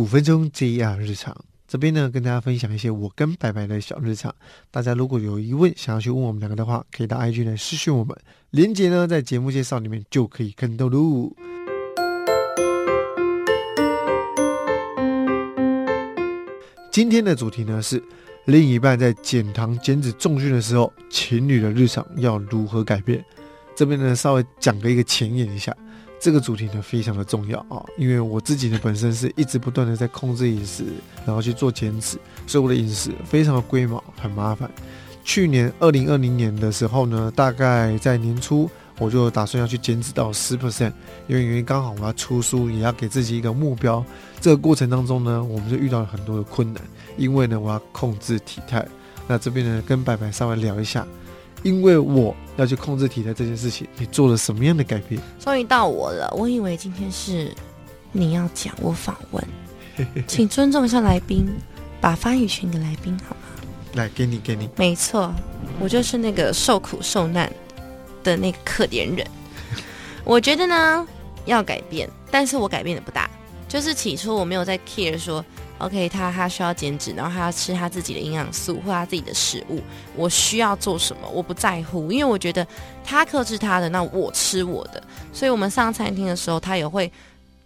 五分钟 JR 日常。这边呢，跟大家分享一些我跟白白的小日常。大家如果有疑问想要去问我们两个的话，可以到 IG 来私讯我们，链接呢在节目介绍里面就可以看到喽。今天的主题呢是另一半在减糖减脂重训的时候，情侣的日常要如何改变？这边呢稍微讲个一个前言一下。这个主题呢非常的重要啊，因为我自己呢本身是一直不断的在控制饮食，然后去做减脂，所以我的饮食非常的龟毛，很麻烦。去年二零二零年的时候呢，大概在年初我就打算要去减脂到十 percent，因为因为刚好我要出书，也要给自己一个目标。这个过程当中呢，我们就遇到了很多的困难，因为呢我要控制体态。那这边呢跟白白稍微聊一下。因为我要去控制体态这件事情，你做了什么样的改变？终于到我了，我以为今天是你要讲，我访问，请尊重一下来宾，把发语权给来宾好吗？来，给你，给你。没错，我就是那个受苦受难的那个可怜人。我觉得呢，要改变，但是我改变的不大，就是起初我没有在 care 说。OK，他他需要减脂，然后他要吃他自己的营养素或他自己的食物。我需要做什么？我不在乎，因为我觉得他克制他的，那我吃我的。所以，我们上餐厅的时候，他也会，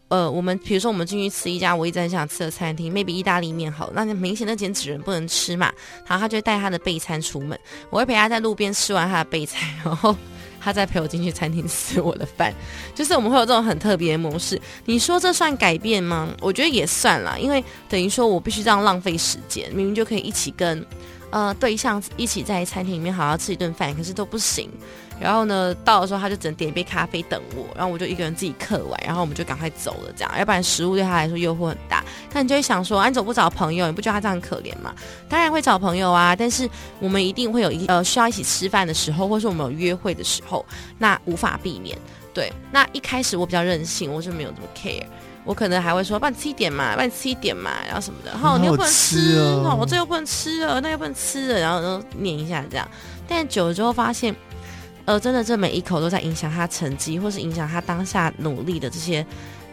呃，我们比如说我们进去吃一家我一直很想吃的餐厅，maybe 意大利面好，那明显的减脂人不能吃嘛，然后他就带他的备餐出门，我会陪他在路边吃完他的备餐，然后。他再陪我进去餐厅吃我的饭，就是我们会有这种很特别的模式。你说这算改变吗？我觉得也算啦，因为等于说我必须这样浪费时间，明明就可以一起跟呃对象一起在餐厅里面好好吃一顿饭，可是都不行。然后呢，到的时候他就只能点一杯咖啡等我，然后我就一个人自己刻完，然后我们就赶快走了，这样，要不然食物对他来说诱惑很大。那你就会想说，你总不找朋友，你不觉得他这样可怜吗？当然会找朋友啊，但是我们一定会有一呃需要一起吃饭的时候，或是我们有约会的时候，那无法避免。对，那一开始我比较任性，我就没有这么 care，我可能还会说，帮你吃一点嘛，帮你吃一点嘛，然后什么的，好，你又不能吃，哦，我这又不能吃了，那又不能吃了，然后都念一下这样。但久了之后发现。呃，真的，这每一口都在影响他成绩，或是影响他当下努力的这些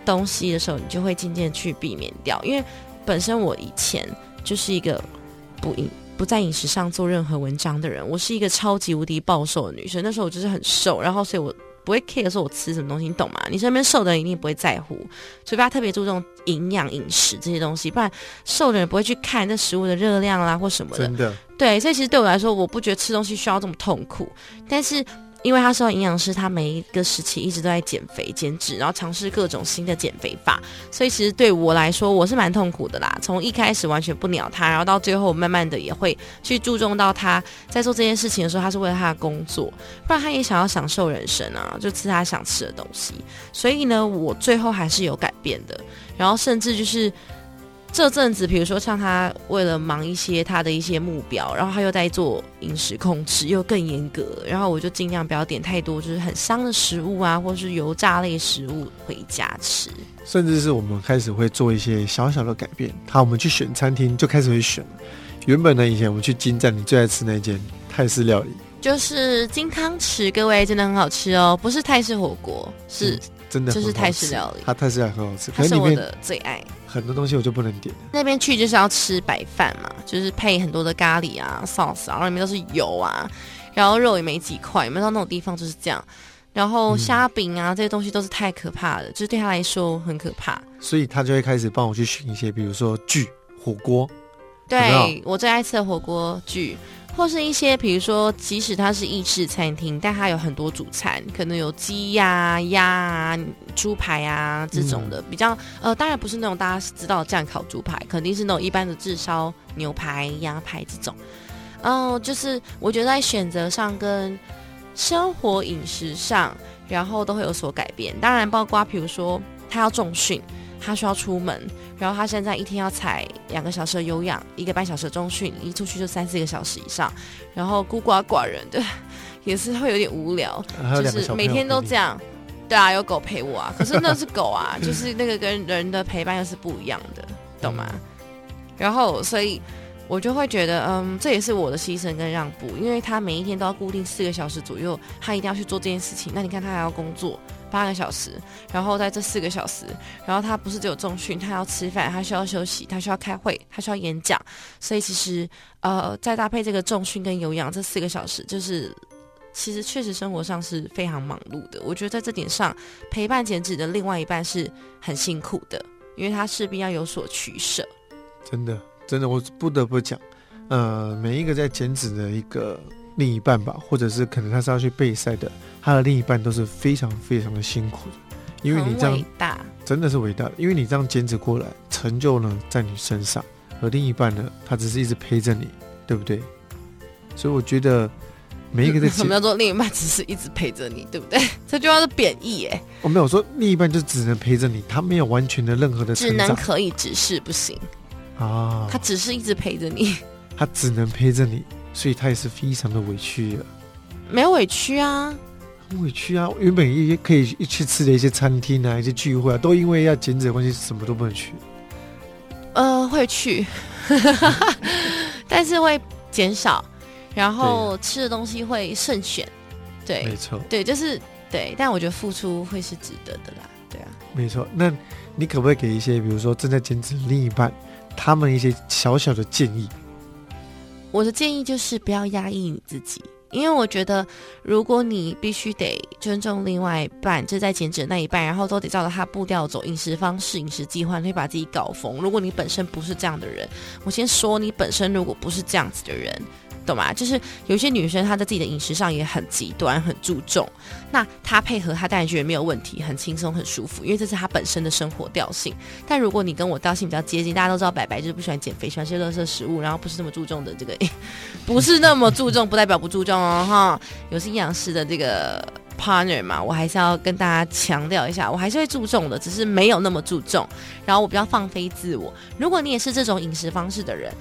东西的时候，你就会渐渐去避免掉。因为本身我以前就是一个不饮不在饮食上做任何文章的人，我是一个超级无敌暴瘦的女生。那时候我就是很瘦，然后所以我。不会 care 说我吃什么东西，你懂吗？你身边瘦的人一定不会在乎，除非他特别注重营养饮食这些东西，不然瘦的人不会去看那食物的热量啦或什么的。真的，对，所以其实对我来说，我不觉得吃东西需要这么痛苦，但是。因为他是营养师，他每一个时期一直都在减肥减脂，然后尝试各种新的减肥法，所以其实对我来说，我是蛮痛苦的啦。从一开始完全不鸟他，然后到最后慢慢的也会去注重到他在做这件事情的时候，他是为了他的工作，不然他也想要享受人生啊，就吃他想吃的东西。所以呢，我最后还是有改变的，然后甚至就是。这阵子，比如说像他为了忙一些他的一些目标，然后他又在做饮食控制，又更严格，然后我就尽量不要点太多就是很香的食物啊，或是油炸类食物回家吃。甚至是我们开始会做一些小小的改变。好，我们去选餐厅就开始会选。原本呢，以前我们去金站，你最爱吃那间泰式料理，就是金汤匙，各位真的很好吃哦，不是泰式火锅，是。真的就是泰式料理，它泰式料理很好吃，它是我的最爱。很多东西我就不能点。那边去就是要吃白饭嘛，就是配很多的咖喱啊、sauce 啊，然后里面都是油啊，然后肉也没几块。有没有到那种地方就是这样？然后虾饼啊这些东西都是太可怕了，就是对他来说很可怕。所以他就会开始帮我去选一些，比如说剧火锅，对我最爱吃的火锅剧。或是一些，比如说，即使它是意式餐厅，但它有很多主餐，可能有鸡呀、鸭啊、猪排啊这种的，比较呃，当然不是那种大家知道酱烤猪排，肯定是那种一般的炙烧牛排、鸭排这种。嗯，就是我觉得在选择上跟生活饮食上，然后都会有所改变。当然，包括比如说他要重训。他需要出门，然后他现在一天要踩两个小时的有氧，一个半小时的中训，一出去就三四个小时以上，然后孤寡寡人的也是会有点无聊，就 是每天都这样。对啊，有狗陪我啊，可是那是狗啊，就是那个跟人的陪伴又是不一样的，懂吗？然后所以我就会觉得，嗯，这也是我的牺牲跟让步，因为他每一天都要固定四个小时左右，他一定要去做这件事情。那你看他还要工作八个小时，然后在这四个小时，然后他不是只有重训，他要吃饭，他需要休息，他需要开会，他需要演讲。所以其实，呃，再搭配这个重训跟有氧这四个小时，就是其实确实生活上是非常忙碌的。我觉得在这点上，陪伴减脂的另外一半是很辛苦的，因为他势必要有所取舍。真的。真的，我不得不讲，呃，每一个在减脂的一个另一半吧，或者是可能他是要去备赛的，他的另一半都是非常非常的辛苦的，因为你这样大，真的是伟大的，因为你这样减脂过来，成就呢在你身上，而另一半呢，他只是一直陪着你，对不对？所以我觉得每一个在 什么叫做另一半只是一直陪着你，对不对？这句话是贬义哎，我没有说另一半就只能陪着你，他没有完全的任何的只能可以，只是不行。啊，他只是一直陪着你，他只能陪着你，所以他也是非常的委屈了。没有委屈啊，很委屈啊！原本也可以一去吃的一些餐厅啊，一些聚会啊，都因为要减脂的关系，什么都不能去。呃，会去，但是会减少，然后吃的东西会慎选。对，没错，对，就是对，但我觉得付出会是值得的啦。对啊，没错。那你可不可以给一些，比如说正在减脂的另一半？他们一些小小的建议，我的建议就是不要压抑你自己，因为我觉得如果你必须得尊重另外一半，就在减脂那一半，然后都得照着他步调走，饮食方式、饮食计划，会把自己搞疯。如果你本身不是这样的人，我先说你本身如果不是这样子的人。懂吗？就是有些女生她在自己的饮食上也很极端、很注重，那她配合她当然觉得没有问题，很轻松、很舒服，因为这是她本身的生活调性。但如果你跟我调性比较接近，大家都知道白白就是不喜欢减肥，喜欢吃垃圾食物，然后不是那么注重的这个，不是那么注重，不代表不注重哦哈。有是营养师的这个 partner 嘛，我还是要跟大家强调一下，我还是会注重的，只是没有那么注重。然后我比较放飞自我。如果你也是这种饮食方式的人。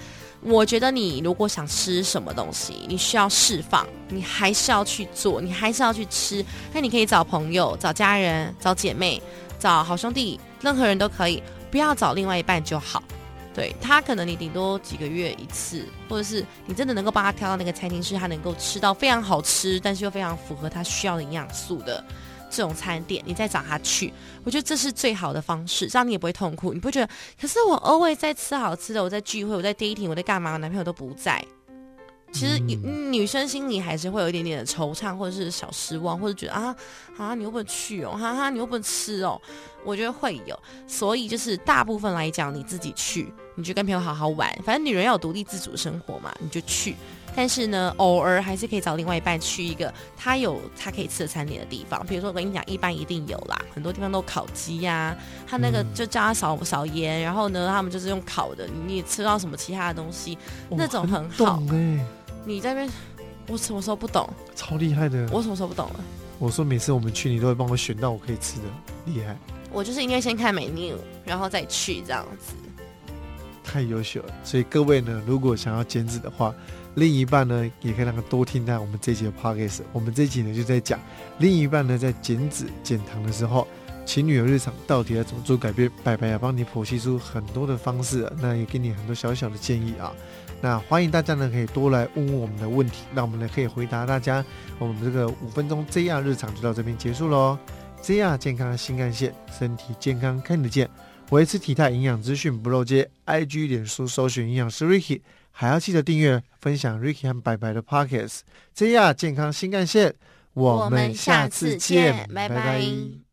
我觉得你如果想吃什么东西，你需要释放，你还是要去做，你还是要去吃。那你可以找朋友、找家人、找姐妹、找好兄弟，任何人都可以，不要找另外一半就好。对他，可能你顶多几个月一次，或者是你真的能够帮他挑到那个餐厅，是他能够吃到非常好吃，但是又非常符合他需要的营养素的。这种餐点，你再找他去，我觉得这是最好的方式，这样你也不会痛苦，你不觉得？可是我 always 在吃好吃的，我在聚会，我在 dating，我在干嘛？我男朋友都不在。其实女生心里还是会有一点点的惆怅，或者是小失望，或者觉得啊啊，你又不能去哦，哈哈，你又不能吃哦。我觉得会有，所以就是大部分来讲，你自己去，你就跟朋友好好玩，反正女人要有独立自主生活嘛，你就去。但是呢，偶尔还是可以找另外一半去一个他有他可以吃的餐点的地方。比如说，我跟你讲，一般一定有啦，很多地方都烤鸡呀，他那个就叫他少少盐，然后呢，他们就是用烤的，你也吃到什么其他的东西，那种很好。你在边，我什么时候不懂？超厉害的。我什么时候不懂了？我说每次我们去，你都会帮我选到我可以吃的，厉害。我就是应该先看 menu，然后再去这样子。太优秀了。所以各位呢，如果想要减脂的话，另一半呢也可以让他多听到我们这集的 podcast。我们这集呢就在讲另一半呢在减脂减糖的时候。情侣的日常到底要怎么做改变？白白要帮你剖析出很多的方式，那也给你很多小小的建议啊。那欢迎大家呢可以多来问问我们的问题，那我们呢可以回答大家。我们这个五分钟 JR 日常就到这边结束喽。JR 健康新干线，身体健康看得见，维持体态营养资讯不漏接。IG 脸书搜寻营养师 Ricky，还要记得订阅分享 Ricky 和白白的 Pockets。这样健康新干线，我们下次见，拜拜。